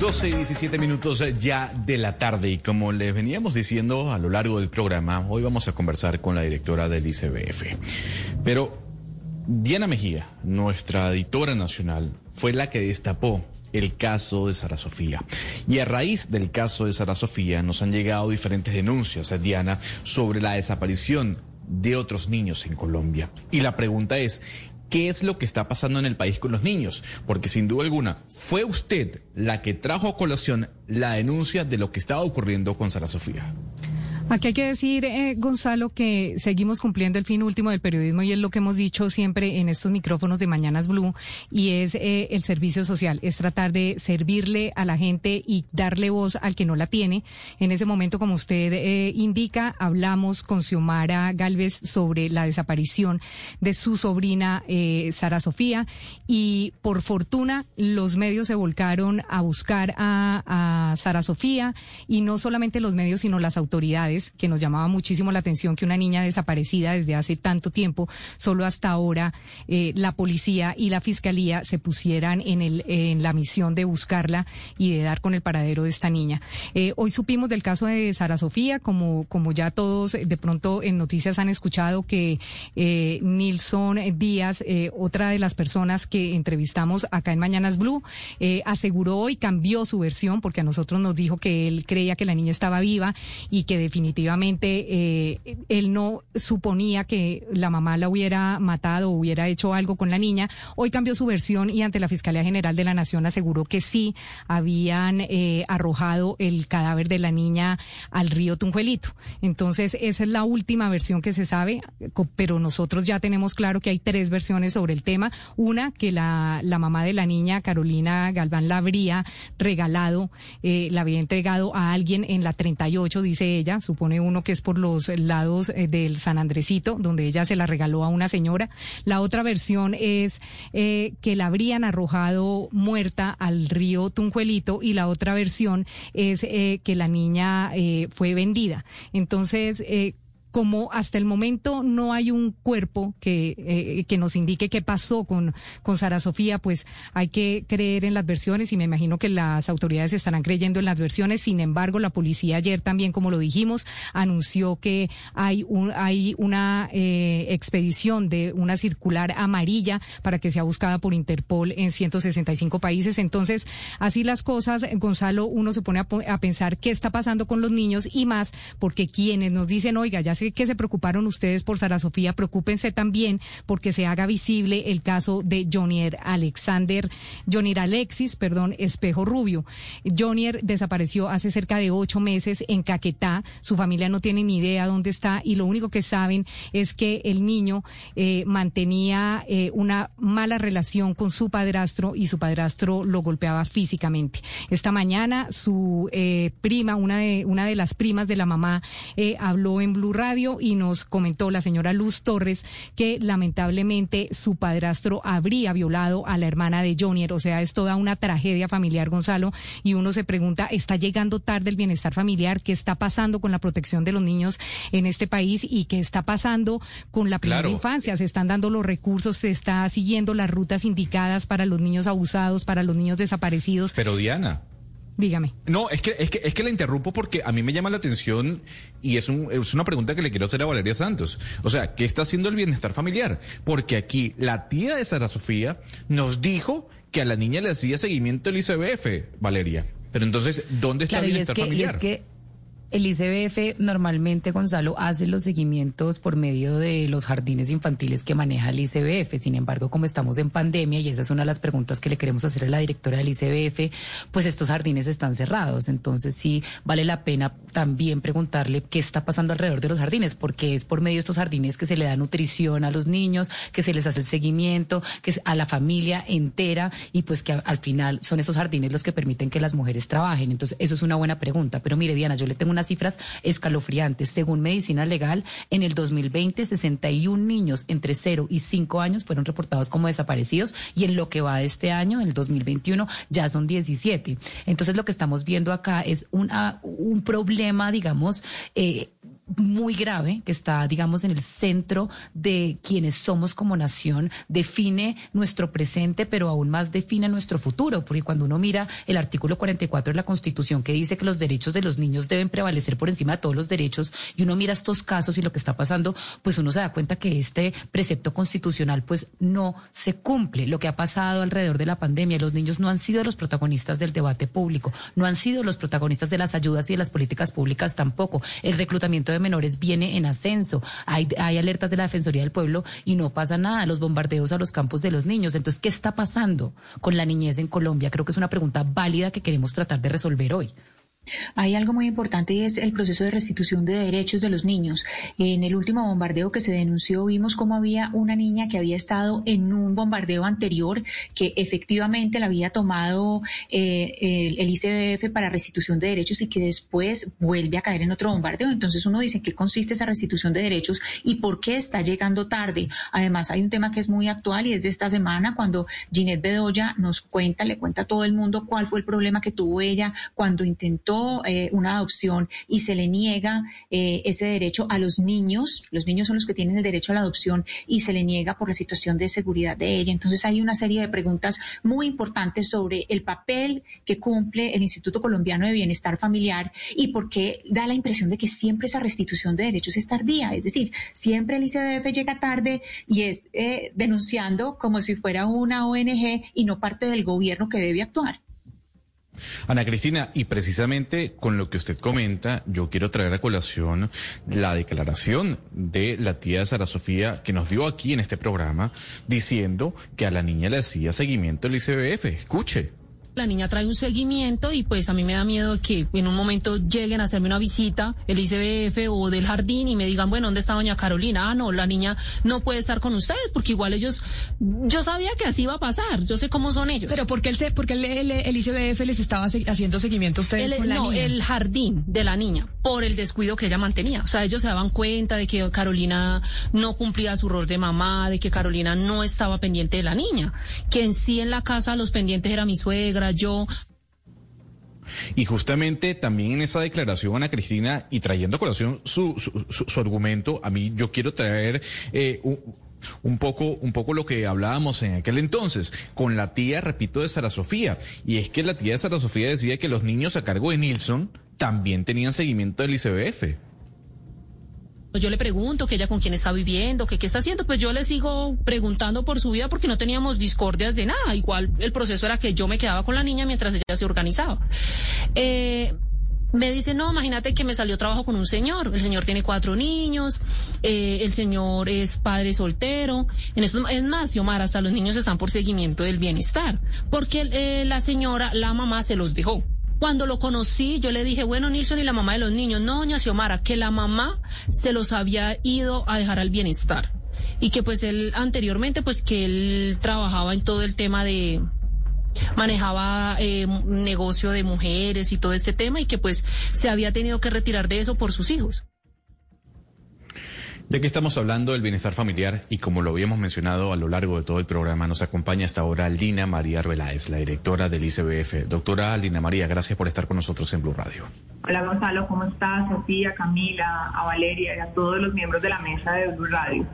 12 y 17 minutos ya de la tarde y como les veníamos diciendo a lo largo del programa, hoy vamos a conversar con la directora del ICBF. Pero Diana Mejía, nuestra editora nacional, fue la que destapó el caso de Sara Sofía. Y a raíz del caso de Sara Sofía nos han llegado diferentes denuncias, Diana, sobre la desaparición de otros niños en Colombia. Y la pregunta es, qué es lo que está pasando en el país con los niños, porque sin duda alguna fue usted la que trajo a colación la denuncia de lo que estaba ocurriendo con Sara Sofía. Aquí hay que decir, eh, Gonzalo, que seguimos cumpliendo el fin último del periodismo y es lo que hemos dicho siempre en estos micrófonos de Mañanas Blue y es eh, el servicio social, es tratar de servirle a la gente y darle voz al que no la tiene. En ese momento, como usted eh, indica, hablamos con Xiomara Galvez sobre la desaparición de su sobrina Sara Sofía y por fortuna los medios se volcaron a buscar a Sara Sofía y no solamente los medios, sino las autoridades que nos llamaba muchísimo la atención que una niña desaparecida desde hace tanto tiempo, solo hasta ahora eh, la policía y la fiscalía se pusieran en, el, en la misión de buscarla y de dar con el paradero de esta niña. Eh, hoy supimos del caso de Sara Sofía, como, como ya todos de pronto en noticias han escuchado que eh, Nilson Díaz, otra de las personas que entrevistamos acá en Mañanas Blue, aseguró y cambió su versión porque a nosotros nos dijo que él creía que la niña estaba viva y que definitivamente definitivamente eh, él no suponía que la mamá la hubiera matado o hubiera hecho algo con la niña. Hoy cambió su versión y ante la Fiscalía General de la Nación aseguró que sí habían eh, arrojado el cadáver de la niña al río Tunjuelito. Entonces, esa es la última versión que se sabe, pero nosotros ya tenemos claro que hay tres versiones sobre el tema. Una, que la, la mamá de la niña, Carolina Galván, la habría regalado, eh, la había entregado a alguien en la 38, dice ella, supone uno que es por los lados eh, del San Andresito, donde ella se la regaló a una señora. La otra versión es eh, que la habrían arrojado muerta al río Tunjuelito y la otra versión es eh, que la niña fue vendida. Entonces, como hasta el momento no hay un cuerpo que, eh, que nos indique qué pasó con, con Sara Sofía, pues hay que creer en las versiones y me imagino que las autoridades estarán creyendo en las versiones. Sin embargo, la policía ayer también, como lo dijimos, anunció que hay, un, hay una eh, expedición de una circular amarilla para que sea buscada por Interpol en 165 países. Entonces, así las cosas, Gonzalo, uno se pone a, a pensar qué está pasando con los niños y más porque quienes nos dicen, oiga, ya que se preocuparon ustedes por Sara Sofía, preocúpense también porque se haga visible el caso de Jonier Alexander, Jonier Alexis, perdón, Espejo Rubio. Jonier desapareció hace cerca de ocho meses en Caquetá. Su familia no tiene ni idea dónde está y lo único que saben es que el niño eh, mantenía eh, una mala relación con su padrastro y su padrastro lo golpeaba físicamente. Esta mañana su eh, prima, una de, una de las primas de la mamá, habló en Blue y nos comentó la señora Luz Torres que lamentablemente su padrastro habría violado a la hermana de Jonier. O sea, es toda una tragedia familiar, Gonzalo, y uno se pregunta, ¿está llegando tarde el bienestar familiar? ¿Qué está pasando con la protección de los niños en este país? ¿Y qué está pasando con la primera infancia? ¿Se están dando los recursos? ¿Se está siguiendo las rutas indicadas para los niños abusados, para los niños desaparecidos? Pero Diana. Dígame. No, es que, es que, es que la interrumpo porque a mí me llama la atención y es, un, es una pregunta que le quiero hacer a Valeria Santos. O sea, ¿qué está haciendo el bienestar familiar? Porque aquí la tía de Sara Sofía nos dijo que a la niña le hacía seguimiento el ICBF, Valeria. Pero entonces, ¿dónde está claro, el y es bienestar y familiar? es que el ICBF normalmente, Gonzalo, hace los seguimientos por medio de los jardines infantiles que maneja el ICBF. Sin embargo, como estamos en pandemia, y esa es una de las preguntas que le queremos hacer a la directora del ICBF, pues estos jardines están cerrados. Entonces sí vale la pena también preguntarle qué está pasando alrededor de los jardines, porque es por medio de estos jardines que se le da nutrición a los niños, que se les hace el seguimiento, que es a la familia entera, y pues que al final son esos jardines los que permiten que las mujeres trabajen. Entonces, eso es una buena pregunta. Pero mire, Diana, yo le tengo unas cifras escalofriantes. Según Medicina Legal, en el 2020, 61 niños entre 0 y 5 años fueron reportados como desaparecidos y en lo que va de este año, el 2021, ya son 17. Entonces, lo que estamos viendo acá es una, un problema, digamos, eh, muy grave que está, digamos, en el centro de quienes somos como nación, define nuestro presente, pero aún más define nuestro futuro, porque cuando uno mira el artículo 44 de la Constitución que dice que los derechos de los niños deben prevalecer por encima de todos los derechos, y uno mira estos casos y lo que está pasando, pues uno se da cuenta que este precepto constitucional pues no se cumple. Lo que ha pasado alrededor de la pandemia, los niños no han sido los protagonistas del debate público, no han sido los protagonistas de las ayudas y de las políticas públicas tampoco. El reclutamiento de menores viene en ascenso. Hay, hay alertas de la Defensoría del Pueblo y no pasa nada. Los bombardeos a los campos de los niños. Entonces, ¿qué está pasando con la niñez en Colombia? Creo que es una pregunta válida que queremos tratar de resolver hoy. Hay algo muy importante y es el proceso de restitución de derechos de los niños. En el último bombardeo que se denunció vimos cómo había una niña que había estado en un bombardeo anterior que efectivamente la había tomado eh, el, ICBF para restitución de derechos y que después vuelve a caer en otro bombardeo. Entonces uno dice qué consiste esa restitución de derechos y por qué está llegando tarde. Además hay un tema que es muy actual y es de esta semana cuando Ginette Bedoya nos cuenta, le cuenta a todo el mundo cuál fue el problema que tuvo ella cuando intentó eh, una adopción y se le niega eh, ese derecho a los niños. Los niños son los que tienen el derecho a la adopción y se le niega por la situación de seguridad de ella. Entonces hay una serie de preguntas muy importantes sobre el papel que cumple el Instituto Colombiano de Bienestar Familiar y por qué da la impresión de que siempre esa restitución de derechos es tardía. Es decir, siempre el ICBF llega tarde y es eh, denunciando como si fuera una ONG y no parte del gobierno que debe actuar. Ana Cristina, y precisamente con lo que usted comenta, yo quiero traer a colación la declaración de la tía Sara Sofía que nos dio aquí en este programa diciendo que a la niña le hacía seguimiento el ICBF. Escuche. La niña trae un seguimiento y pues a mí me da miedo que en un momento lleguen a hacerme una visita, el ICBF o del jardín y me digan, bueno, ¿dónde está doña Carolina? Ah, no, la niña no puede estar con ustedes porque igual ellos, yo sabía que así iba a pasar, yo sé cómo son ellos. Pero ¿por qué el, C- por qué el, el- el ICBF les estaba haciendo seguimiento a ustedes El- con la no, niña? el jardín de la niña, por el descuido que ella mantenía. O sea, ellos se daban cuenta de que Carolina no cumplía su rol de mamá, de que Carolina no estaba pendiente de la niña, que en sí en la casa los pendientes era mi suegra, yo, Y justamente también en esa declaración, Ana Cristina, y trayendo a colación su, su, su- argumento, a mí yo quiero traer eh, un, un poco, un poco lo que hablábamos en aquel entonces, con la tía, repito, de Sara Sofía. Y es que la tía de Sara Sofía decía que los niños a cargo de Nilsson también tenían seguimiento del ICBF. Pues yo le pregunto que ella con quién está viviendo, que qué está haciendo, pues yo le sigo preguntando por su vida porque no teníamos discordias de nada. Igual el proceso era que yo me quedaba con la niña mientras ella se organizaba. Eh, me dice, no, imagínate que me salió trabajo con un señor. El señor tiene cuatro niños, eh, el señor es padre soltero. En esto, es más, Xiomara, hasta los niños están por seguimiento del bienestar. Porque eh, la señora, la mamá, se los dejó. Cuando lo conocí, yo le dije, bueno, Nilsson y la mamá de los niños, no, doña Xiomara, que la mamá se los había ido a dejar al bienestar. Y que pues él anteriormente, pues que él trabajaba en todo el tema de, manejaba eh, negocio de mujeres y todo este tema y que pues se había tenido que retirar de eso por sus hijos. Ya que estamos hablando del bienestar familiar y como lo habíamos mencionado a lo largo de todo el programa, nos acompaña hasta ahora Lina María Arbeláez, la directora del ICBF. Doctora Lina María, gracias por estar con nosotros en Blue Radio. Hola Gonzalo, ¿cómo estás? Sofía, Camila, a Valeria y a todos los miembros de la mesa de Blue Radio.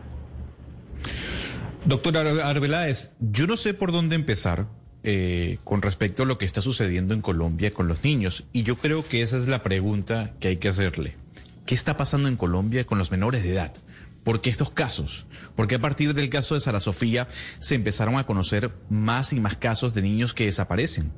Doctora Ar- Arbeláez, yo no sé por dónde empezar eh, con respecto a lo que está sucediendo en Colombia con los niños y yo creo que esa es la pregunta que hay que hacerle. ¿Qué está pasando en Colombia con los menores de edad? ¿Por qué estos casos? Porque a partir del caso de Sara Sofía se empezaron a conocer más y más casos de niños que desaparecen.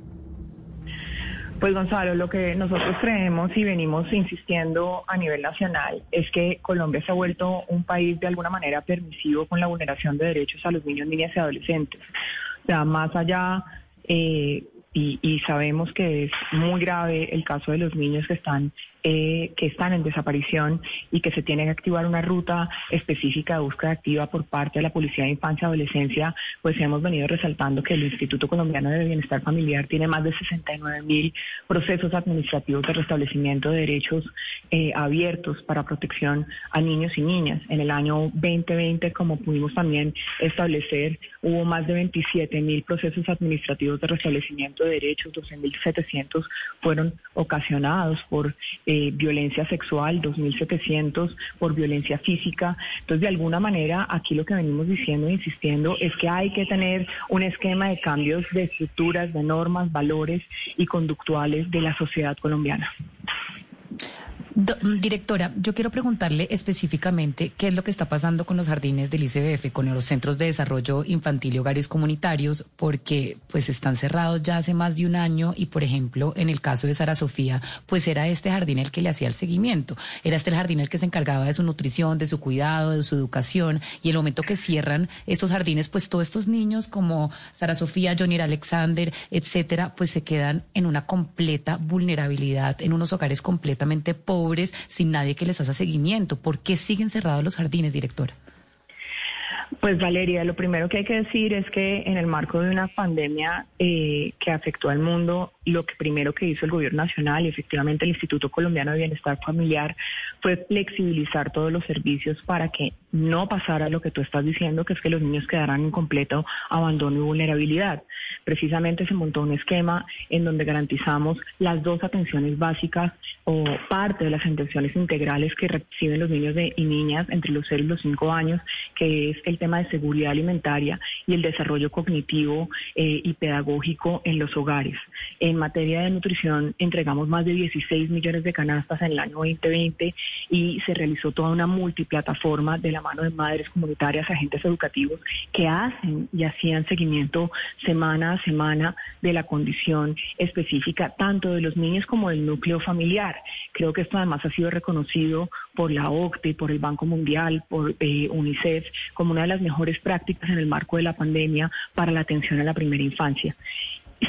Pues Gonzalo, lo que nosotros creemos y venimos insistiendo a nivel nacional es que Colombia se ha vuelto un país de alguna manera permisivo con la vulneración de derechos a los niños, niñas y adolescentes. O sea, más allá eh, y, sabemos que es muy grave el caso de los niños que están eh, que están en desaparición y que se tiene que activar una ruta específica de búsqueda activa por parte de la Policía de Infancia y Adolescencia, pues hemos venido resaltando que el Instituto Colombiano de Bienestar Familiar tiene más de 69 mil procesos administrativos de restablecimiento de derechos eh, abiertos para protección a niños y niñas. En el año 2020, como pudimos también establecer, hubo más de 27 mil procesos administrativos de restablecimiento de derechos, 12.700 fueron ocasionados por eh, violencia sexual, 2.700 por violencia física. Entonces, de alguna manera, aquí lo que venimos diciendo e insistiendo es que hay que tener un esquema de cambios de estructuras, de normas, valores y conductuales de la sociedad colombiana. Mm, directora, yo quiero preguntarle específicamente qué es lo que está pasando con los jardines del ICBF, con los centros de desarrollo infantil y hogares comunitarios, porque pues están cerrados ya hace más de un año y, por ejemplo, en el caso de Sara Sofía, pues era este jardín el que le hacía el seguimiento, era este el jardín el que se encargaba de su nutrición, de su cuidado, de su educación, y el momento que cierran estos jardines, pues todos estos niños como Sara Sofía, Johnny Alexander, etcétera, pues se quedan en una completa vulnerabilidad, en unos hogares completamente pobres sin nadie que les haga seguimiento. ¿Por qué siguen cerrados los jardines, directora? Pues Valeria, lo primero que hay que decir es que en el marco de una pandemia eh, que afectó al mundo, lo que primero que hizo el gobierno nacional y efectivamente el Instituto Colombiano de Bienestar Familiar fue flexibilizar todos los servicios para que no pasara lo que tú estás diciendo, que es que los niños quedaran en completo abandono y vulnerabilidad. Precisamente se montó un esquema en donde garantizamos las dos atenciones básicas o parte de las atenciones integrales que reciben los niños y niñas entre los 0 y los 5 años, que es el tema de seguridad alimentaria y el desarrollo cognitivo eh, y pedagógico en los hogares. En materia de nutrición entregamos más de 16 millones de canastas en el año 2020 y se realizó toda una multiplataforma de la mano de madres comunitarias, agentes educativos que hacen y hacían seguimiento semana semana de la condición específica tanto de los niños como del núcleo familiar. Creo que esto además ha sido reconocido por la OCTE, por el Banco Mundial, por eh, UNICEF como una de las mejores prácticas en el marco de la pandemia para la atención a la primera infancia.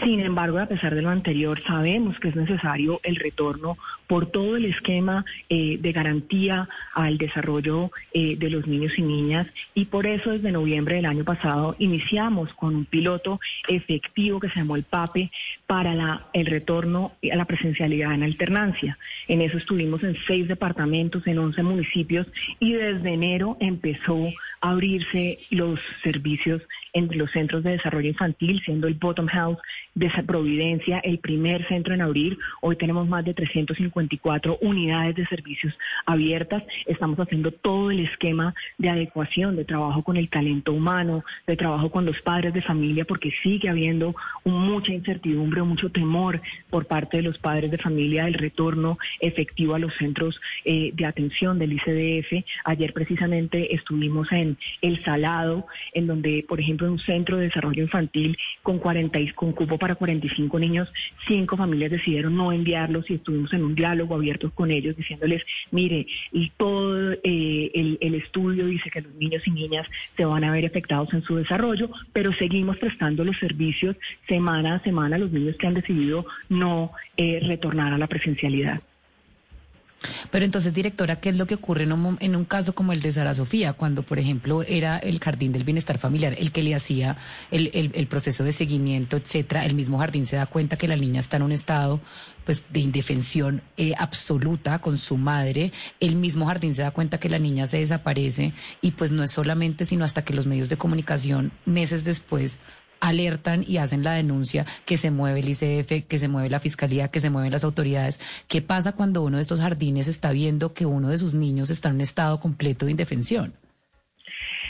Sin embargo, a pesar de lo anterior, sabemos que es necesario el retorno por todo el esquema eh, de garantía al desarrollo eh, de los niños y niñas y por eso desde noviembre del año pasado iniciamos con un piloto efectivo que se llamó el PAPE para la, el retorno a la presencialidad en alternancia. En eso estuvimos en seis departamentos, en once municipios y desde enero empezó a abrirse los servicios entre los centros de desarrollo infantil, siendo el Bottom House de Providencia el primer centro en abrir. Hoy tenemos más de 354 unidades de servicios abiertas. Estamos haciendo todo el esquema de adecuación, de trabajo con el talento humano, de trabajo con los padres de familia, porque sigue habiendo mucha incertidumbre, mucho temor por parte de los padres de familia del retorno efectivo a los centros eh, de atención del ICDF. Ayer precisamente estuvimos en El Salado, en donde, por ejemplo, un centro de desarrollo infantil con 40 con cupo para 45 niños, cinco familias decidieron no enviarlos y estuvimos en un diálogo abierto con ellos diciéndoles, mire, todo eh, el, el, estudio dice que los niños y niñas se van a ver afectados en su desarrollo, pero seguimos prestando los servicios semana a semana a los niños que han decidido no eh, retornar a la presencialidad. Pero entonces, directora, ¿qué es lo que ocurre en un, en un caso como el de Sara Sofía, cuando, por ejemplo, era el Jardín del Bienestar Familiar el que le hacía el, el, proceso de seguimiento, etcétera? El mismo jardín se da cuenta que la niña está en un estado pues de indefensión eh, absoluta con su madre. El mismo jardín se da cuenta que la niña se desaparece y pues no es solamente sino hasta que los medios de comunicación meses después alertan y hacen la denuncia que se mueve el ICF, que se mueve la fiscalía, que se mueven las autoridades. ¿Qué pasa cuando uno de estos jardines está viendo que uno de sus niños está en un estado completo de indefensión?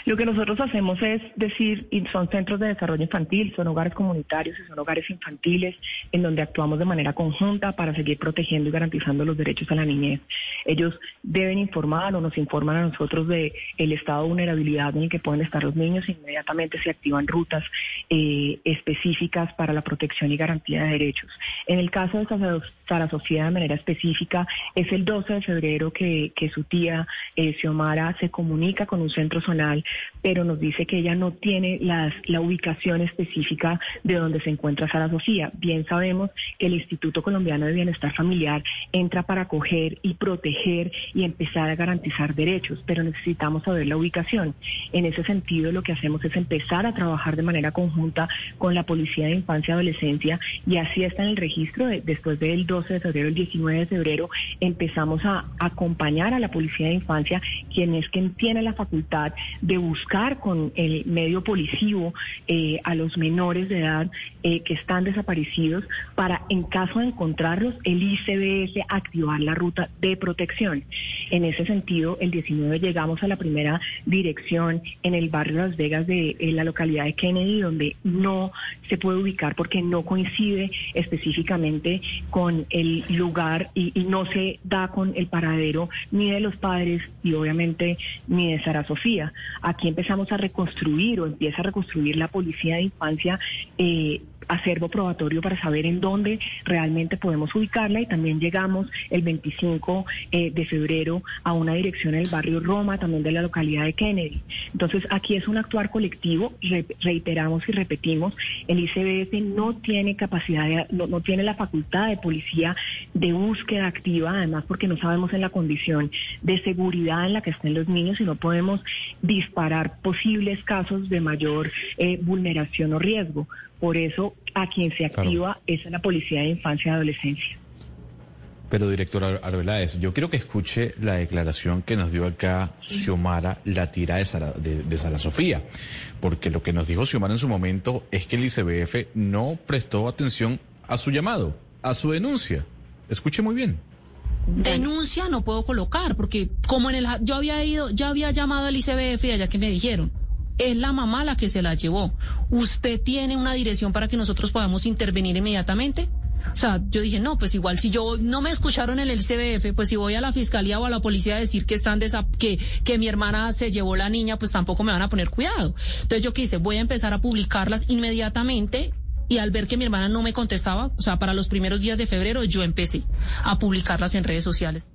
Lo que nosotros hacemos es decir, y son centros de desarrollo infantil, son hogares comunitarios y son hogares infantiles en donde actuamos de manera conjunta para seguir protegiendo y garantizando los derechos a la niñez. Ellos deben informar o nos informan a nosotros de el estado de vulnerabilidad en el que pueden estar los niños e inmediatamente se activan rutas eh, específicas para la protección y garantía de derechos. En el caso de Sara Sofía de manera específica, es el 12 de febrero que, su tía eh, Xiomara se comunica con un centro zonal, pero nos dice que ella no tiene las, la ubicación específica de donde se encuentra Sara Sofía. Bien sabemos que el Instituto Colombiano de Bienestar Familiar entra para acoger y proteger y empezar a garantizar derechos, pero necesitamos saber la ubicación. En ese sentido, lo que hacemos es empezar a trabajar de manera conjunta con la Policía de Infancia y Adolescencia y así está en el registro después del 12 de febrero, el 19 de febrero, empezamos a acompañar a la Policía de Infancia, quien es quien tiene la facultad de buscar con el medio policivo eh, a los menores de edad eh, que están desaparecidos para, en caso de encontrarlos, el ICBS activar la ruta de protección. En ese sentido, el 19 llegamos a la primera dirección en el barrio Las Vegas de la localidad de Kennedy, donde no se puede ubicar porque no coincide específicamente con el lugar y no se da con el paradero ni de los padres y obviamente ni de Sara Sofía. Aquí empezamos a reconstruir o empieza a reconstruir la policía de infancia. Eh, acervo probatorio para saber en dónde realmente podemos ubicarla y también llegamos el 25 eh, de febrero a una dirección en el barrio Roma, también de la localidad de Kennedy. Entonces aquí es un actuar colectivo, reiteramos y repetimos, el ICBF no tiene capacidad, no, no tiene la facultad de policía de búsqueda activa, además porque no sabemos en la condición de seguridad en la que estén los niños y no podemos disparar posibles casos de mayor eh, vulneración o riesgo. Por eso a quien se activa es a la Policía de Infancia y Adolescencia. Pero, directora Arbeláez, yo quiero que escuche la declaración que nos dio acá Xiomara, la tira de Sara, de, Sara Sofía. Porque lo que nos dijo Xiomara en su momento es que el ICBF no prestó atención a su llamado, a su denuncia. Escuche muy bien. Denuncia no puedo colocar, porque como en el yo había ido, ya había llamado al ICBF y allá que me dijeron, es la mamá la que se la llevó. ¿Usted tiene una dirección para que nosotros podamos intervenir inmediatamente? O sea, yo dije, no, pues igual si yo no me escucharon en el CBF, pues si voy a la fiscalía o a la policía a decir que están que, que mi hermana se llevó la niña, pues tampoco me van a poner cuidado. Entonces yo quise, voy a empezar a publicarlas inmediatamente y al ver que mi hermana no me contestaba, o sea, para los primeros días de febrero yo empecé a publicarlas en redes sociales.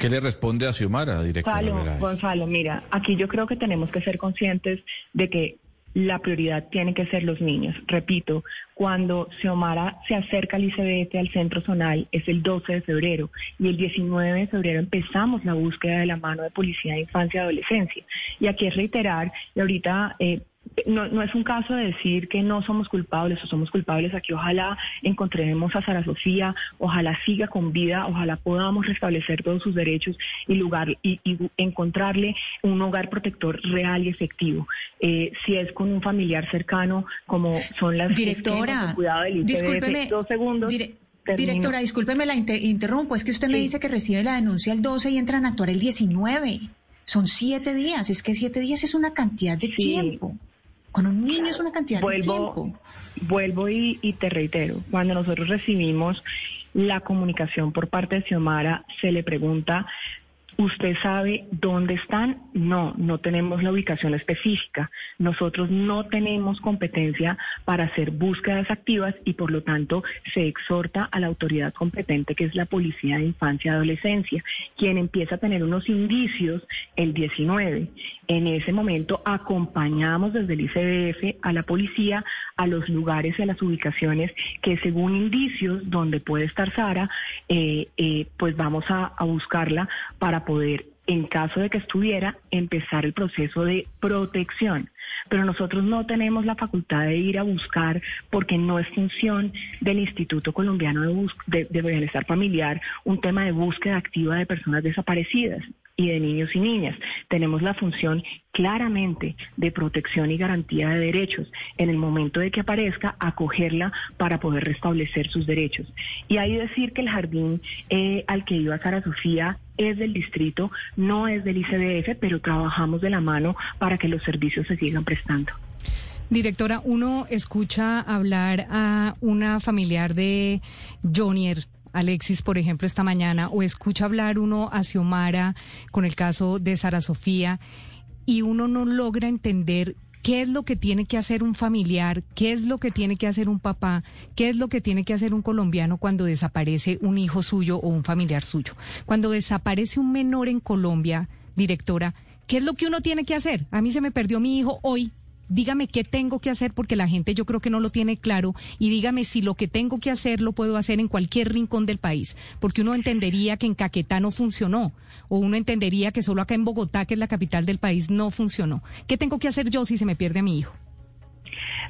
¿Qué le responde a Xiomara, directora? Falo, Gonzalo, mira, aquí yo creo que tenemos que ser conscientes de que la prioridad tiene que ser los niños. Repito, cuando Xiomara se acerca al ICBT al centro zonal es el 12 de febrero y el 19 de febrero empezamos la búsqueda de la mano de Policía de Infancia y Adolescencia. Y aquí es reiterar, y ahorita eh, no, no es un caso de decir que no somos culpables o somos culpables. Aquí ojalá encontremos a Sara Sofía, ojalá siga con vida, ojalá podamos restablecer todos sus derechos y lugar y, encontrarle un hogar protector real y efectivo. Eh, si es con un familiar cercano, como son las directora, cuidado del discúlpeme, dos segundos. Directora, discúlpeme la interrumpo. Es que usted me dice que recibe la denuncia el 12 y entran a actuar el 19. Son siete días. Es que siete días es una cantidad de tiempo. Con un niño es una cantidad de tiempo. Vuelvo y, y te reitero, cuando nosotros recibimos la comunicación por parte de Xiomara, se le pregunta ¿Usted sabe dónde están? No, no tenemos la ubicación específica. Nosotros no tenemos competencia para hacer búsquedas activas y por lo tanto se exhorta a la autoridad competente que es la Policía de Infancia y Adolescencia, quien empieza a tener unos indicios el 19. En ese momento acompañamos desde el ICBF a la policía a los lugares y a las ubicaciones que según indicios donde puede estar Sara, eh, eh, pues vamos a, a buscarla para poder en caso de que estuviera, empezar el proceso de protección. Pero nosotros no tenemos la facultad de ir a buscar, porque no es función del Instituto Colombiano de, de, Bienestar Familiar, un tema de búsqueda activa de personas desaparecidas. Y de niños y niñas. Tenemos la función claramente de protección y garantía de derechos. En el momento de que aparezca, acogerla para poder restablecer sus derechos. Y ahí decir que el jardín eh, al que iba Sara Sofía es del distrito, no es del ICDF, pero trabajamos de la mano para que los servicios se sigan prestando. Directora, uno escucha hablar a una familiar de Jonier, Alexis, por ejemplo, esta mañana, o escucha hablar uno a Xiomara con el caso de Sara Sofía, y uno no logra entender qué es lo que tiene que hacer un familiar, qué es lo que tiene que hacer un papá, qué es lo que tiene que hacer un colombiano cuando desaparece un hijo suyo o un familiar suyo. Cuando desaparece un menor en Colombia, directora, ¿qué es lo que uno tiene que hacer? A mí se me perdió mi hijo hoy, dígame qué tengo que hacer porque la gente yo creo que no lo tiene claro y dígame si lo que tengo que hacer lo puedo hacer en cualquier rincón del país, porque uno entendería que en Caquetá no funcionó o uno entendería que solo acá en Bogotá, que es la capital del país, no funcionó. ¿Qué tengo que hacer yo si se me pierde a mi hijo?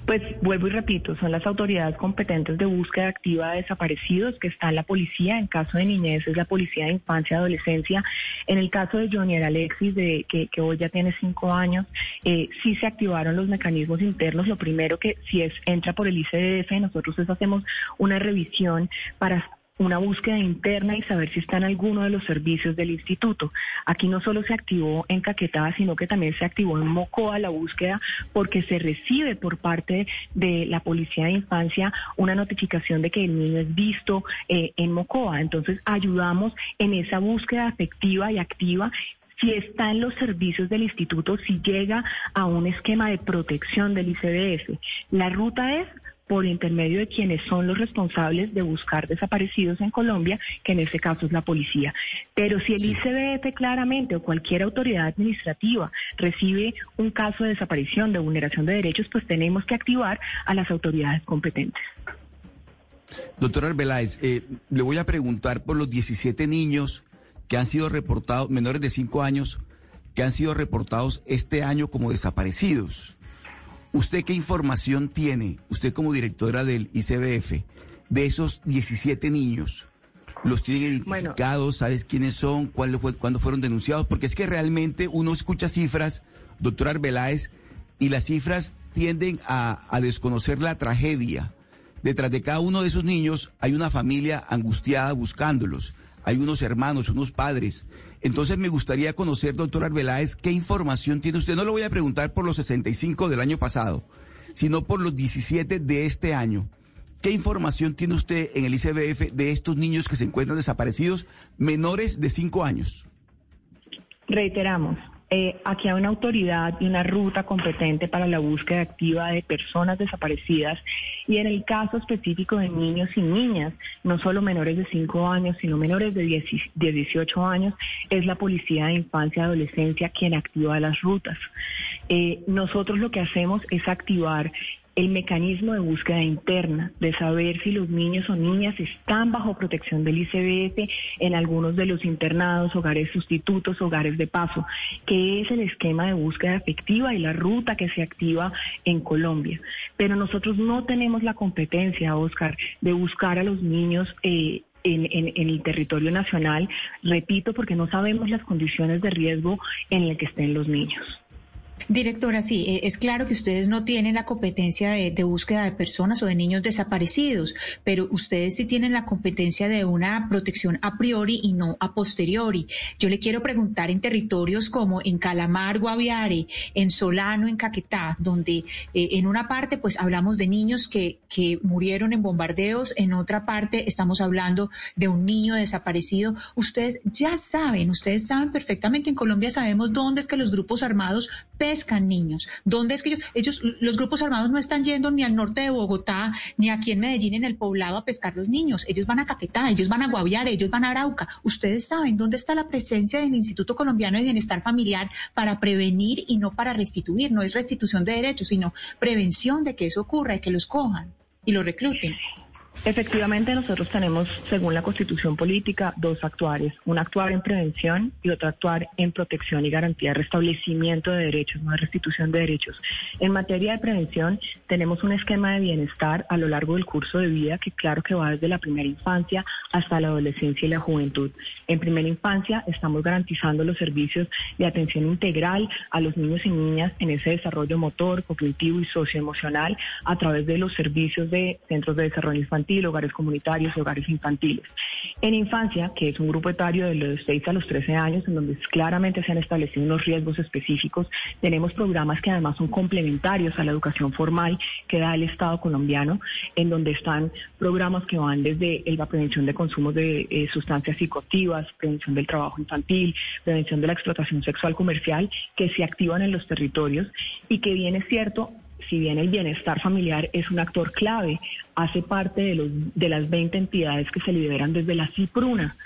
Pues vuelvo y repito, son las autoridades competentes de búsqueda activa de desaparecidos, que está la policía, en caso de niñez es la policía de infancia y adolescencia. En el caso de Johnny Alexis, de, que, hoy ya tiene cinco años, eh, sí se activaron los mecanismos internos. Lo primero que si es entra por el ICDF, nosotros hacemos una revisión para una búsqueda interna y saber si está en alguno de los servicios del instituto. Aquí no solo se activó en Caquetá, sino que también se activó en Mocoa la búsqueda porque se recibe por parte de la Policía de Infancia una notificación de que el niño es visto eh, en Mocoa. Entonces ayudamos en esa búsqueda afectiva y activa si está en los servicios del instituto, si llega a un esquema de protección del ICDF. La ruta es por intermedio de quienes son los responsables de buscar desaparecidos en Colombia, que en este caso es la policía. Pero si el ICBF claramente o cualquier autoridad administrativa recibe un caso de desaparición, de vulneración de derechos, pues tenemos que activar a las autoridades competentes. Doctora Arbeláez, eh, le voy a preguntar por los 17 niños que han sido reportados, menores de 5 años, que han sido reportados este año como desaparecidos. ¿Usted qué información tiene, usted como directora del ICBF, de esos 17 niños? ¿Los tiene identificados? ¿Sabes quiénes son? ¿Cuándo, fueron denunciados? Porque es que realmente uno escucha cifras, doctora Arbeláez, y las cifras tienden a, a desconocer la tragedia. Detrás de cada uno de esos niños hay una familia angustiada buscándolos hay unos hermanos, unos padres. Entonces me gustaría conocer, doctor Arbeláez, qué información tiene usted. No lo voy a preguntar por los 65 del año pasado, sino por los 17 de este año. ¿Qué información tiene usted en el ICBF de estos niños que se encuentran desaparecidos menores de 5 años? Reiteramos, eh, hay una autoridad y una ruta competente para la búsqueda activa de personas desaparecidas y en el caso específico de niños y niñas, no solo menores de 5 años, sino menores de, 18 años, es la Policía de Infancia y Adolescencia quien activa las rutas. Eh, nosotros lo que hacemos es activar el mecanismo de búsqueda interna, de saber si los niños o niñas están bajo protección del ICBF en algunos de los internados, hogares sustitutos, hogares de paso, que es el esquema de búsqueda efectiva y la ruta que se activa en Colombia. Pero nosotros no tenemos la competencia, Oscar, de buscar a los niños. Eh, en, en, el territorio nacional, repito, porque no sabemos las condiciones de riesgo en las que estén los niños. Directora, sí, eh, es claro que ustedes no tienen la competencia de, búsqueda de personas o de niños desaparecidos, pero ustedes sí tienen la competencia de una protección a priori y no a posteriori. Yo le quiero preguntar en territorios como en Calamar, Guaviare, en Solano, en Caquetá, donde eh, en una parte pues hablamos de niños que, que murieron en bombardeos, en otra parte estamos hablando de un niño desaparecido. Ustedes ya saben, ustedes saben perfectamente, en Colombia sabemos dónde es que los grupos armados pescan niños? ¿Dónde es que ellos, ellos, los grupos armados no están yendo ni al norte de Bogotá, ni aquí en Medellín, en el poblado, a pescar los niños? Ellos van a Caquetá, ellos van a Guaviare, ellos van a Arauca. Ustedes saben dónde está la presencia del Instituto Colombiano de Bienestar Familiar para prevenir y no para restituir. No es restitución de derechos, sino prevención de que eso ocurra y que los cojan y los recluten. Efectivamente, nosotros tenemos, según la Constitución Política, dos actuarios. Un actuar en prevención y otro actuar en protección y garantía, restablecimiento de derechos, no de restitución de derechos. En materia de prevención, tenemos un esquema de bienestar a lo largo del curso de vida que claro que va desde la primera infancia hasta la adolescencia y la juventud. En primera infancia estamos garantizando los servicios de atención integral a los niños y niñas en ese desarrollo motor, cognitivo y socioemocional a través de los servicios de centros de desarrollo infantil hogares comunitarios y hogares infantiles. En infancia, que es un grupo etario de los 6 a los 13 años, en donde claramente se han establecido unos riesgos específicos, tenemos programas que además son complementarios a la educación formal que da el Estado colombiano, en donde están programas que van desde la prevención de consumos de eh, sustancias psicoactivas, prevención del trabajo infantil, prevención de la explotación sexual comercial, que se activan en los territorios y que bien es cierto, si bien el bienestar familiar es un actor clave, hace parte de, los, de las 20 entidades que se lideran desde la CIPRUNA.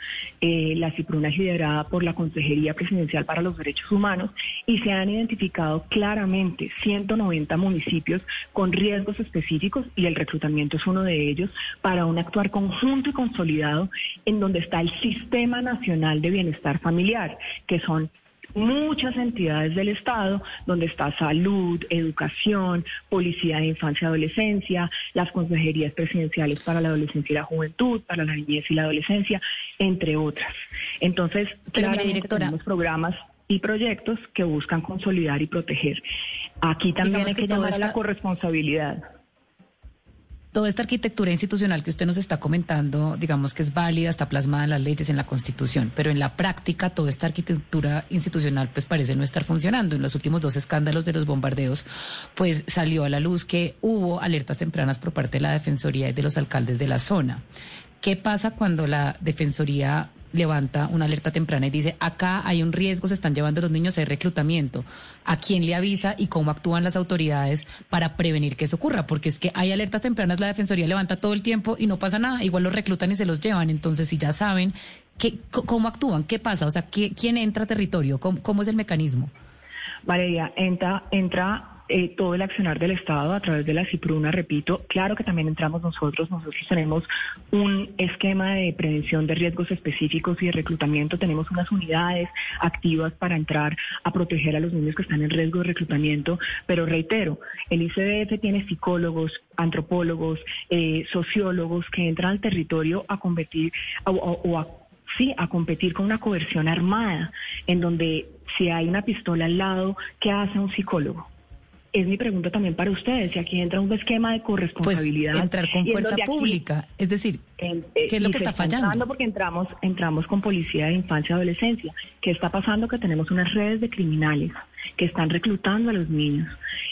Eh, la CIPRUNA es liderada por la Consejería Presidencial para los Derechos Humanos y se han identificado claramente 190 municipios con riesgos específicos y el reclutamiento es uno de ellos para un actuar conjunto y consolidado en donde está el Sistema Nacional de Bienestar Familiar, que son muchas entidades del Estado, donde está salud, educación, policía de infancia y adolescencia, las consejerías presidenciales para la adolescencia y la juventud, para la niñez y la adolescencia, entre otras. Entonces, tenemos programas y proyectos que buscan consolidar y proteger. Aquí también hay que, llamar a la corresponsabilidad toda esta arquitectura institucional que usted nos está comentando, digamos que es válida, está plasmada en las leyes, en la Constitución, pero en la práctica toda esta arquitectura institucional pues parece no estar funcionando. En los últimos dos escándalos de los bombardeos, pues salió a la luz que hubo alertas tempranas por parte de la Defensoría y de los alcaldes de la zona. ¿Qué pasa cuando la Defensoría levanta una alerta temprana y dice, acá hay un riesgo, se están llevando los niños, hay reclutamiento. ¿A quién le avisa y cómo actúan las autoridades para prevenir que eso ocurra? Porque es que hay alertas tempranas, la Defensoría levanta todo el tiempo y no pasa nada, igual los reclutan y se los llevan. Entonces, si ya saben, ¿qué, ¿cómo actúan? ¿Qué pasa? O sea, ¿quién entra a territorio? ¿Cómo, cómo es el mecanismo? Valeria, entra, entra eh, todo el accionar del Estado a través de la CIPRUNA, repito, claro que también entramos nosotros, nosotros tenemos un esquema de prevención de riesgos específicos y de reclutamiento, tenemos unas unidades activas para entrar a proteger a los niños que están en riesgo de reclutamiento, pero reitero, el ICBF tiene psicólogos, antropólogos, eh, sociólogos que entran al territorio a competir o, a sí, a competir con una coerción armada, en donde si hay una pistola al lado, ¿qué hace un psicólogo? Es mi pregunta también para ustedes, y aquí entra un esquema de corresponsabilidad. Pues entrar con fuerza pública, es decir, eh, ¿qué es lo que está fallando? Porque entramos, entramos con policía de infancia y adolescencia. ¿Qué está pasando? Que tenemos unas redes de criminales que están reclutando a los niños,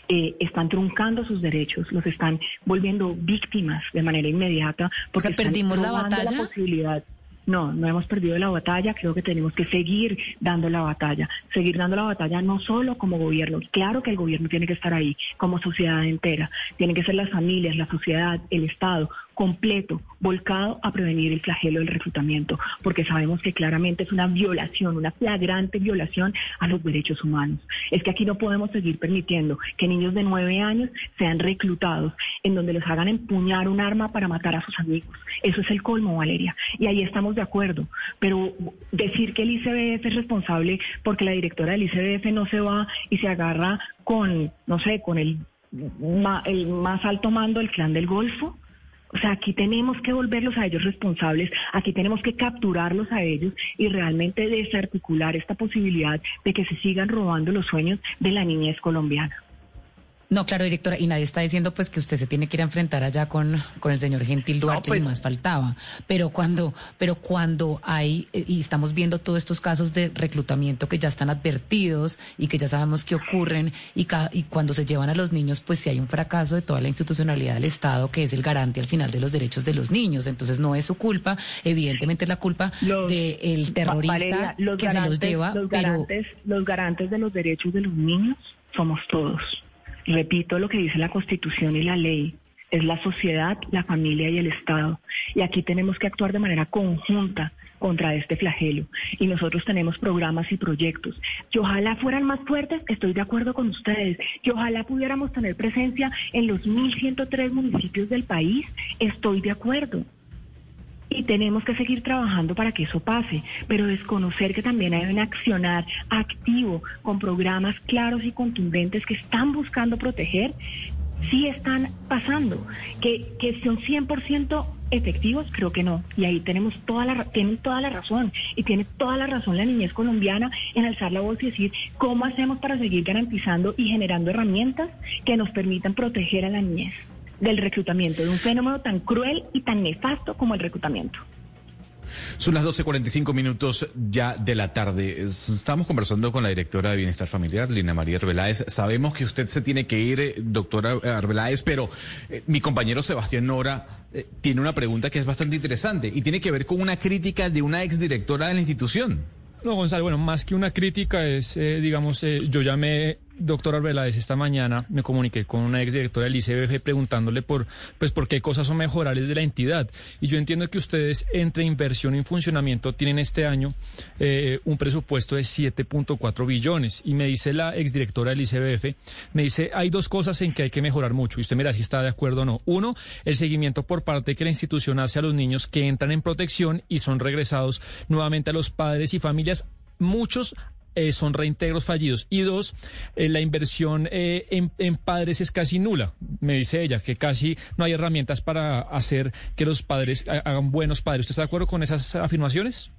eh, están truncando sus derechos, los están volviendo víctimas de manera inmediata. Porque o perdimos la batalla. La posibilidad no, no hemos perdido la batalla, creo que tenemos que seguir dando la batalla, seguir dando la batalla no solo como gobierno, claro que el gobierno tiene que estar ahí, como sociedad entera, tienen que ser las familias, la sociedad, el Estado, completo, volcado a prevenir el flagelo del reclutamiento, porque sabemos que claramente es una violación, una flagrante violación a los derechos humanos. Es que aquí no podemos seguir permitiendo que niños de nueve años sean reclutados en donde les hagan empuñar un arma para matar a sus amigos. Eso es el colmo, Valeria. Y ahí estamos de acuerdo. Pero decir que el ICBF es responsable porque la directora del ICBF no se va y se agarra con, no sé, con el, el más alto mando del clan del Golfo, o sea, aquí tenemos que volverlos a ellos responsables, aquí tenemos que capturarlos a ellos y realmente desarticular esta posibilidad de que se sigan robando los sueños de la niñez colombiana. No, claro, directora, y nadie está diciendo pues que usted se tiene que ir a enfrentar allá con, con el señor Gentil Duarte, y pues más faltaba. Pero cuando, pero cuando hay, eh, y estamos viendo todos estos casos de reclutamiento que ya están advertidos y que ya sabemos que ocurren, y, y cuando se llevan a los niños, pues si hay un fracaso de toda la institucionalidad del Estado, que es el garante al final de los derechos de los niños. Entonces no es su culpa, evidentemente es la culpa del terrorista que se los lleva. Los garantes, los garantes de los derechos de los niños somos todos. Repito lo que dice la Constitución y la ley. es la sociedad, la familia y el Estado. Y aquí tenemos que actuar de manera conjunta contra este flagelo. Y nosotros tenemos programas y proyectos. Que ojalá fueran más fuertes, estoy de acuerdo con ustedes. Que ojalá pudiéramos tener presencia en los 1.103 municipios del país, estoy de acuerdo. Y tenemos que seguir trabajando para que eso pase, pero desconocer que también hay un accionar activo con programas claros y contundentes que están buscando proteger, sí están pasando. Que, que son 100% efectivos, creo que no. Y ahí tenemos toda la, tienen toda la razón. Y tiene toda la razón la niñez colombiana en alzar la voz y decir cómo hacemos para seguir garantizando y generando herramientas que nos permitan proteger a la niñez del reclutamiento, de un fenómeno tan cruel y tan nefasto como el reclutamiento. Son las 12.45 minutos ya de la tarde. Estamos conversando con la directora de Bienestar Familiar, Lina María Arbeláez. Sabemos que usted se tiene que ir, eh, doctora Arbeláez, pero eh, mi compañero Sebastián Nora eh, tiene una pregunta que es bastante interesante y tiene que ver con una crítica de una exdirectora de la institución. No, Gonzalo, bueno, más que una crítica es, digamos, yo llamé doctor Arbeláez, esta mañana me comuniqué con una exdirectora del ICBF preguntándole por, pues, por qué cosas son mejorables de la entidad. Y yo entiendo que ustedes, entre inversión y funcionamiento, tienen este año eh, un presupuesto de 7.4 billones. Y me dice la exdirectora del ICBF, me dice, hay dos cosas en que hay que mejorar mucho. Y usted mira si está de acuerdo o no. Uno, el seguimiento por parte que la institución hace a los niños que entran en protección y son regresados nuevamente a los padres y familias muchos eh, son reintegros fallidos. Y dos, eh, la inversión eh, en, padres es casi nula, me dice ella, que casi no hay herramientas para hacer que los padres hagan buenos padres. ¿Usted está de acuerdo con esas afirmaciones?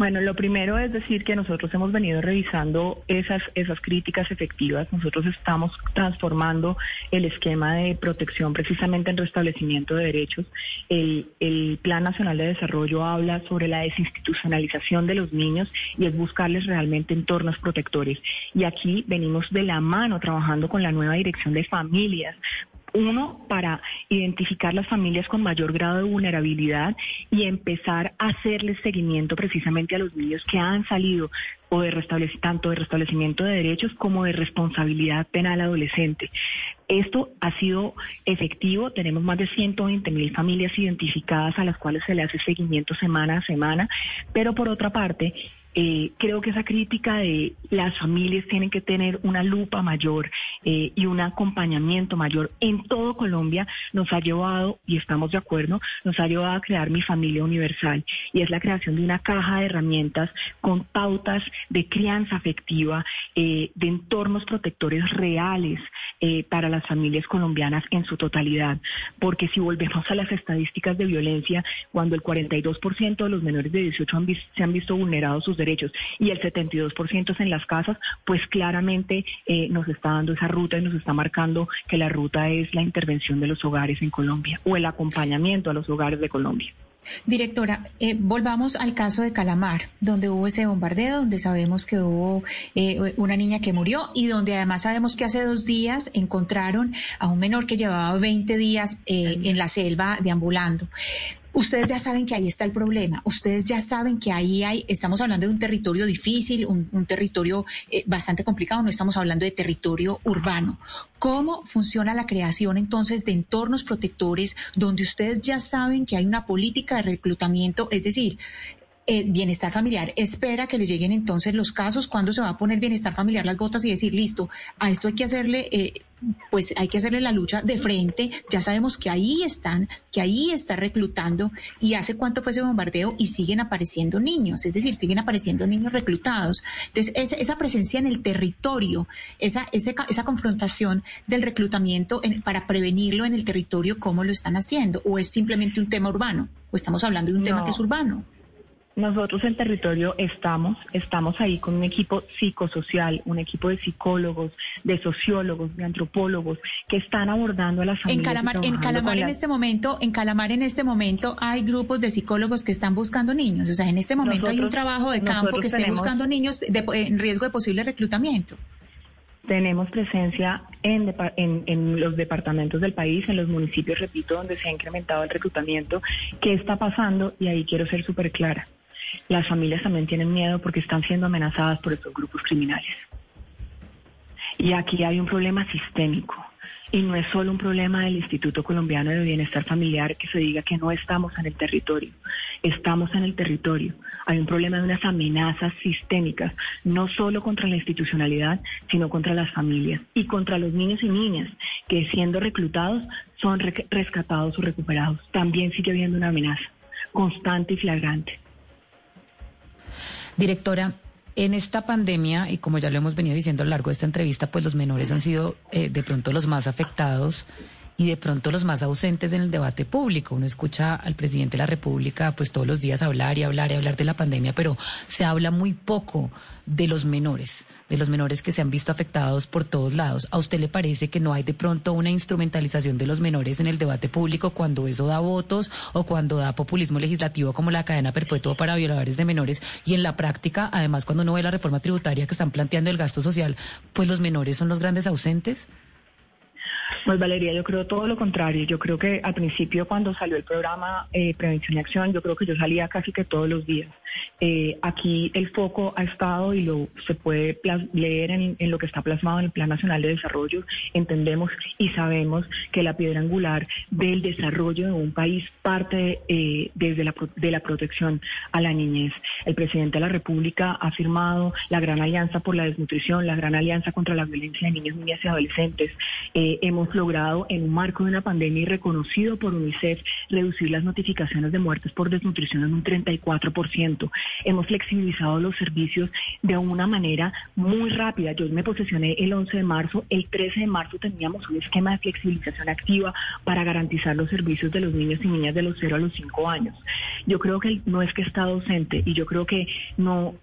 Bueno, lo primero es decir que nosotros hemos venido revisando esas, esas críticas efectivas. Nosotros estamos transformando el esquema de protección precisamente en restablecimiento de derechos. El, el Plan Nacional de Desarrollo habla sobre la desinstitucionalización de los niños y es buscarles realmente entornos protectores. Y aquí venimos de la mano trabajando con la nueva dirección de familias uno, para identificar las familias con mayor grado de vulnerabilidad y empezar a hacerles seguimiento precisamente a los niños que han salido o de tanto de restablecimiento de derechos como de responsabilidad penal adolescente. Esto ha sido efectivo, tenemos más de 120 mil familias identificadas a las cuales se le hace seguimiento semana a semana, pero por otra parte, eh, creo que esa crítica de las familias tienen que tener una lupa mayor eh, y un acompañamiento mayor en todo Colombia nos ha llevado, y estamos de acuerdo, nos ha llevado a crear mi familia universal y es la creación de una caja de herramientas con pautas de crianza afectiva, eh, de entornos protectores reales para las familias colombianas en su totalidad. Porque si volvemos a las estadísticas de violencia, cuando el 42% de los menores de 18 han se han visto vulnerados sus derechos y el 72% es en las casas, pues claramente eh, nos está dando esa ruta y nos está marcando que la ruta es la intervención de los hogares en Colombia o el acompañamiento a los hogares de Colombia. Directora, eh, volvamos al caso de Calamar, donde hubo ese bombardeo, donde sabemos que hubo eh, una niña que murió y donde además sabemos que hace dos días encontraron a un menor que llevaba 20 días en la selva deambulando. Ustedes ya saben que ahí está el problema. Ustedes ya saben que ahí hay, estamos hablando de un territorio difícil, un, territorio eh, bastante complicado, no estamos hablando de territorio urbano. ¿Cómo funciona la creación entonces de entornos protectores donde ustedes ya saben que hay una política de reclutamiento? Es decir, eh, bienestar familiar espera que le lleguen entonces los casos, cuando se va a poner bienestar familiar las botas y decir, listo, a esto hay que hacerle, eh, pues hay que hacerle la lucha de frente, ya sabemos que ahí están, que ahí está reclutando y hace cuánto fue ese bombardeo y siguen apareciendo niños, es decir, siguen apareciendo niños reclutados. Entonces, esa, presencia en el territorio, esa, esa confrontación del reclutamiento para prevenirlo en el territorio, ¿cómo lo están haciendo? ¿O es simplemente un tema urbano? ¿O estamos hablando de un tema que es urbano? Nosotros en territorio estamos, estamos ahí con un equipo psicosocial, un equipo de psicólogos, de sociólogos, de antropólogos que están abordando a las familias. En Calamar, en Calamar en este momento, en Calamar en este momento hay grupos de psicólogos que están buscando niños. O sea, en este momento hay un trabajo de campo que esté buscando niños en riesgo de posible reclutamiento. Tenemos presencia en, en, los departamentos del país, en los municipios, repito, donde se ha incrementado el reclutamiento. ¿Qué está pasando? Y ahí quiero ser súper clara. Las familias también tienen miedo porque están siendo amenazadas por estos grupos criminales. Y aquí hay un problema sistémico. Y no es solo un problema del Instituto Colombiano de Bienestar Familiar que se diga que no estamos en el territorio. Estamos en el territorio. Hay un problema de unas amenazas sistémicas, no solo contra la institucionalidad, sino contra las familias y contra los niños y niñas que siendo reclutados son rescatados o recuperados. También sigue habiendo una amenaza constante y flagrante. Directora, en esta pandemia, y como ya lo hemos venido diciendo a lo largo de esta entrevista, pues los menores han sido eh, de pronto los más afectados y de pronto los más ausentes en el debate público. Uno escucha al presidente de la República pues todos los días hablar y hablar y hablar de la pandemia, pero se habla muy poco de los menores, de los menores que se han visto afectados por todos lados. ¿A usted le parece que no hay de pronto una instrumentalización de los menores en el debate público cuando eso da votos o cuando da populismo legislativo como la cadena perpetua para violadores de menores? Y en la práctica, además, cuando uno ve la reforma tributaria que están planteando el gasto social, pues los menores son los grandes ausentes. Pues Valeria, yo creo todo lo contrario. Yo creo que al principio cuando salió el programa eh, Prevención y Acción, yo creo que yo salía casi que todos los días. Eh, aquí el foco ha estado y lo se puede leer en, lo que está plasmado en el Plan Nacional de Desarrollo. Entendemos y sabemos que la piedra angular del desarrollo de un país parte eh, desde la, de la protección a la niñez. El presidente de la República ha firmado la Gran Alianza por la Desnutrición, la Gran Alianza contra la Violencia de Niños, Niñas y Adolescentes. hemos logrado en un marco de una pandemia y reconocido por UNICEF reducir las notificaciones de muertes por desnutrición en un 34%. Hemos flexibilizado los servicios de una manera muy rápida. Yo me posesioné el 11 de marzo, el 13 de marzo teníamos un esquema de flexibilización activa para garantizar los servicios de los niños y niñas de los 0 a los 5 años. Yo creo que no es que está ausente y yo creo que no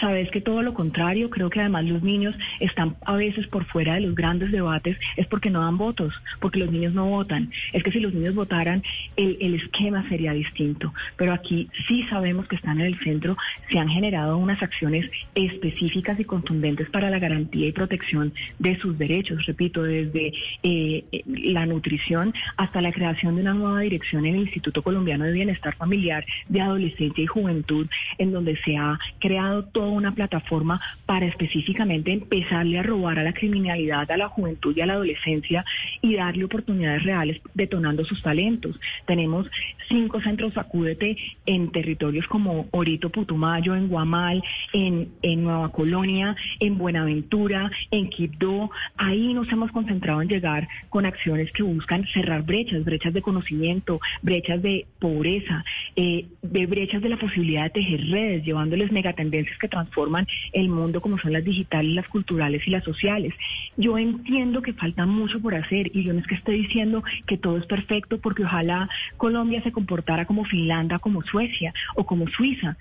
Sabes que todo lo contrario, creo que además los niños están a veces por fuera de los grandes debates, es porque no dan votos, porque los niños no votan. Es que si los niños votaran, el, el esquema sería distinto. Pero aquí sí sabemos que están en el centro, se han generado unas acciones específicas y contundentes para la garantía y protección de sus derechos, repito, desde eh, la nutrición hasta la creación de una nueva dirección en el Instituto Colombiano de Bienestar Familiar de Adolescencia y Juventud, en donde se ha creado todo una plataforma para específicamente empezarle a robar a la criminalidad, a la juventud y a la adolescencia y darle oportunidades reales detonando sus talentos. Tenemos cinco centros Acúdete en territorios como Orito, Putumayo, en Guamal, en, en Nueva Colonia, en Buenaventura, en Quibdó. Ahí nos hemos concentrado en llegar con acciones que buscan cerrar brechas, brechas de conocimiento, brechas de pobreza, eh, de brechas de la posibilidad de tejer redes, llevándoles megatendencias que transforman el mundo como son las digitales, las culturales y las sociales. Yo entiendo que falta mucho por hacer y yo no es que esté diciendo que todo es perfecto porque ojalá Colombia se comportara como Finlandia, como Suecia o como Suiza.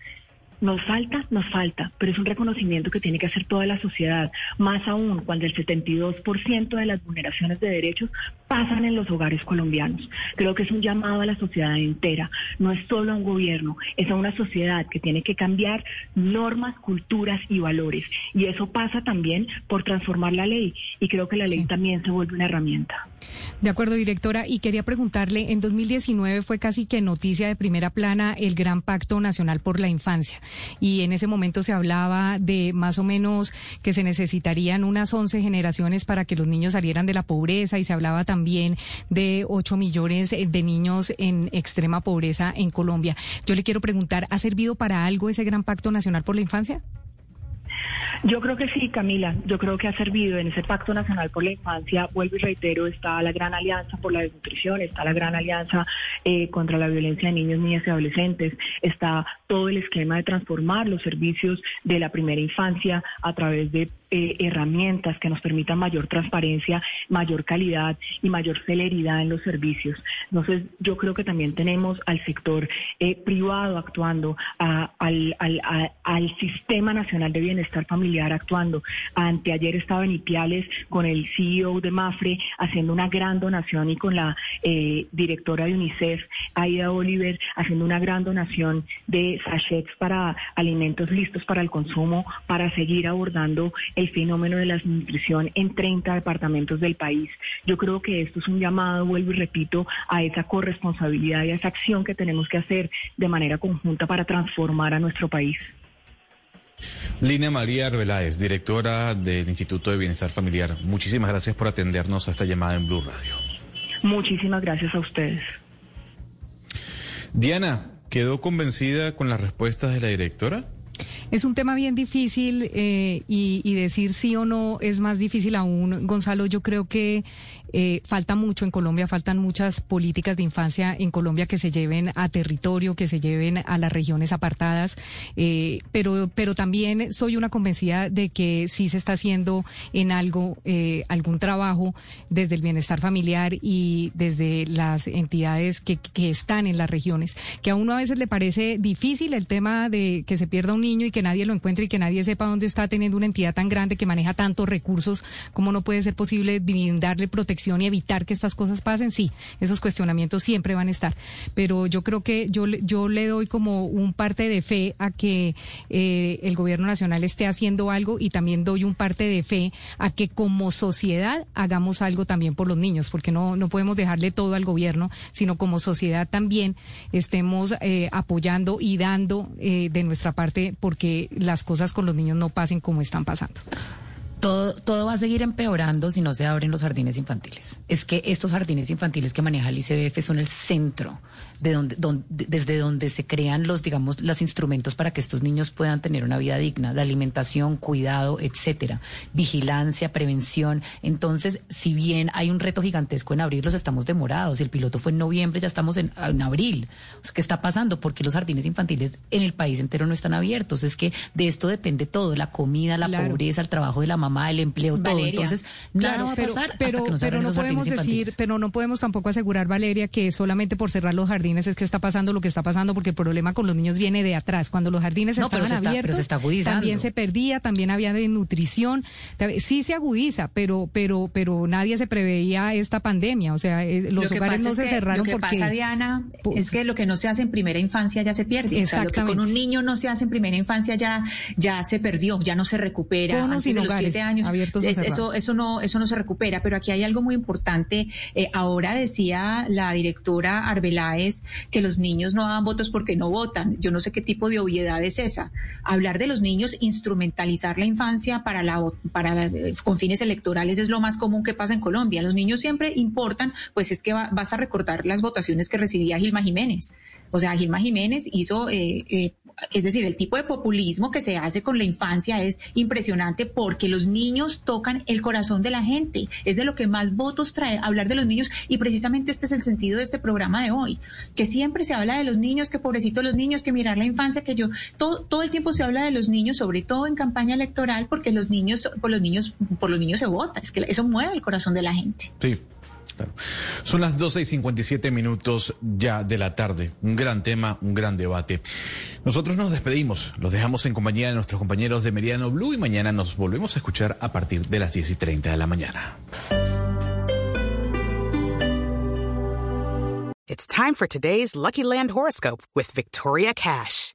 Nos falta, nos falta, pero es un reconocimiento que tiene que hacer toda la sociedad, más aún cuando el 72% de las vulneraciones de derechos pasan en los hogares colombianos. Creo que es un llamado a la sociedad entera, no es solo a un gobierno, es a una sociedad que tiene que cambiar normas, culturas y valores. Y eso pasa también por transformar la ley y creo que la ley también se vuelve una herramienta. De acuerdo, directora, y quería preguntarle, en 2019 fue casi que noticia de primera plana el Gran Pacto Nacional por la Infancia y en ese momento se hablaba de más o menos que se necesitarían unas 11 generaciones para que los niños salieran de la pobreza y se hablaba también de 8 millones de niños en extrema pobreza en Colombia. Yo le quiero preguntar, ¿ha servido para algo ese Gran Pacto Nacional por la Infancia? Yo creo que sí, Camila. Yo creo que ha servido en ese Pacto Nacional por la Infancia. Vuelvo y reitero, está la Gran Alianza por la Desnutrición, está la Gran Alianza eh, contra la Violencia de Niños, Niñas y Adolescentes, está todo el esquema de transformar los servicios de la primera infancia a través de eh, herramientas que nos permitan mayor transparencia, mayor calidad y mayor celeridad en los servicios. Entonces, yo creo que también tenemos al sector eh, privado actuando, al, Sistema Nacional de Bienestar Familiar actuando. Anteayer estaba en Ipiales con el CEO de Mafre haciendo una gran donación y con la eh, directora de UNICEF, Aida Oliver, haciendo una gran donación de sachets para alimentos listos para el consumo, para seguir abordando el fenómeno de la desnutrición en 30 departamentos del país. Yo creo que esto es un llamado, vuelvo y repito, a esa corresponsabilidad y a esa acción que tenemos que hacer de manera conjunta para transformar a nuestro país. Lina María Arbeláez, directora del Instituto de Bienestar Familiar. Muchísimas gracias por atendernos a esta llamada en Blue Radio. Muchísimas gracias a ustedes. Diana, ¿quedó convencida con las respuestas de la directora? Es un tema bien difícil eh, y, y, decir sí o no es más difícil aún. Gonzalo, yo creo que eh, falta mucho en Colombia, faltan muchas políticas de infancia en Colombia que se lleven a territorio, que se lleven a las regiones apartadas, eh, pero, pero también soy una convencida de que sí se está haciendo en algo, eh, algún trabajo desde el bienestar familiar y desde las entidades que, que están en las regiones, que a uno a veces le parece difícil el tema de que se pierda un niño y que nadie lo encuentre y que nadie sepa dónde está teniendo una entidad tan grande que maneja tantos recursos, como no puede ser posible brindarle protección y evitar que estas cosas pasen, sí, esos cuestionamientos siempre van a estar. Pero yo creo que yo, yo le doy como un parte de fe a que eh, el gobierno nacional esté haciendo algo y también doy un parte de fe a que como sociedad hagamos algo también por los niños, porque no, no podemos dejarle todo al gobierno, sino como sociedad también estemos eh, apoyando y dando eh, de nuestra parte porque las cosas con los niños no pasen como están pasando. Todo, todo va a seguir empeorando si no se abren los jardines infantiles. Es que estos jardines infantiles que maneja el ICBF son el centro de donde, donde, desde donde se crean los, digamos, los instrumentos para que estos niños puedan tener una vida digna, de alimentación, cuidado, etcétera, vigilancia, prevención. Entonces, si bien hay un reto gigantesco en abrirlos, estamos demorados. El piloto fue en noviembre, ya estamos en, en abril. ¿Qué está pasando? Porque los jardines infantiles en el país entero no están abiertos. Es que de esto depende todo, la comida, la claro. pobreza, el trabajo de la mamá, el empleo, todo. Valeria, Entonces, claro, nada va a pero, pasar pero, hasta que no se pero abran no esos podemos decir, infantiles. pero no podemos tampoco asegurar, Valeria, que solamente por cerrar los jardines es que está pasando lo que está pasando, porque el problema con los niños viene de atrás. Cuando los jardines No, pero estaban se está- pero abiertos, se está también se perdía, también había de nutrición. Sí se agudiza, pero, pero, pero nadie se preveía esta pandemia. O sea, eh, los Lo hogares no es se que- cerraron Lo que porque pasa, Diana, Pues- es que lo que no se hace en primera infancia ya se pierde. O sea, lo que con Exactamente. un niño no se hace en primera infancia ya, ya se perdió, ya no se recupera. Con o Antes sin de los siete años, abiertos o es- eso, eso no, eso no se recupera. Pero aquí hay algo muy importante. Eh, ahora decía la directora Arbeláez que los niños no daban votos porque no votan. Yo no sé qué tipo de obviedad es esa. Hablar de los niños, instrumentalizar la infancia para la, para la- eh, con fines electorales es lo más común que pasa en Colombia. Los niños siempre importan, pues es que va- vas a recordar las votaciones que recibía Gilma Jiménez. O sea, Gilma Jiménez hizo, eh, eh, es decir, el tipo de populismo que se hace con la infancia es impresionante porque los niños tocan el corazón de la gente. Es de lo que más votos trae hablar de los niños y precisamente este es el sentido de este programa de hoy, que siempre se habla de los niños, que pobrecitos los niños, que mirar la infancia, que yo, todo, todo el tiempo se habla de los niños, sobre todo en campaña electoral, porque los niños, por los niños, por los niños se vota, es que eso mueve el corazón de la gente. Sí. Son las 12 y 57 minutos ya de la tarde. Un gran tema, un gran debate. Nosotros nos despedimos, los dejamos en compañía de nuestros compañeros de Meridiano Blue y mañana nos volvemos a escuchar a partir de las 10 y 30 de la mañana. It's time for today's Lucky Land horoscope with Victoria Cash.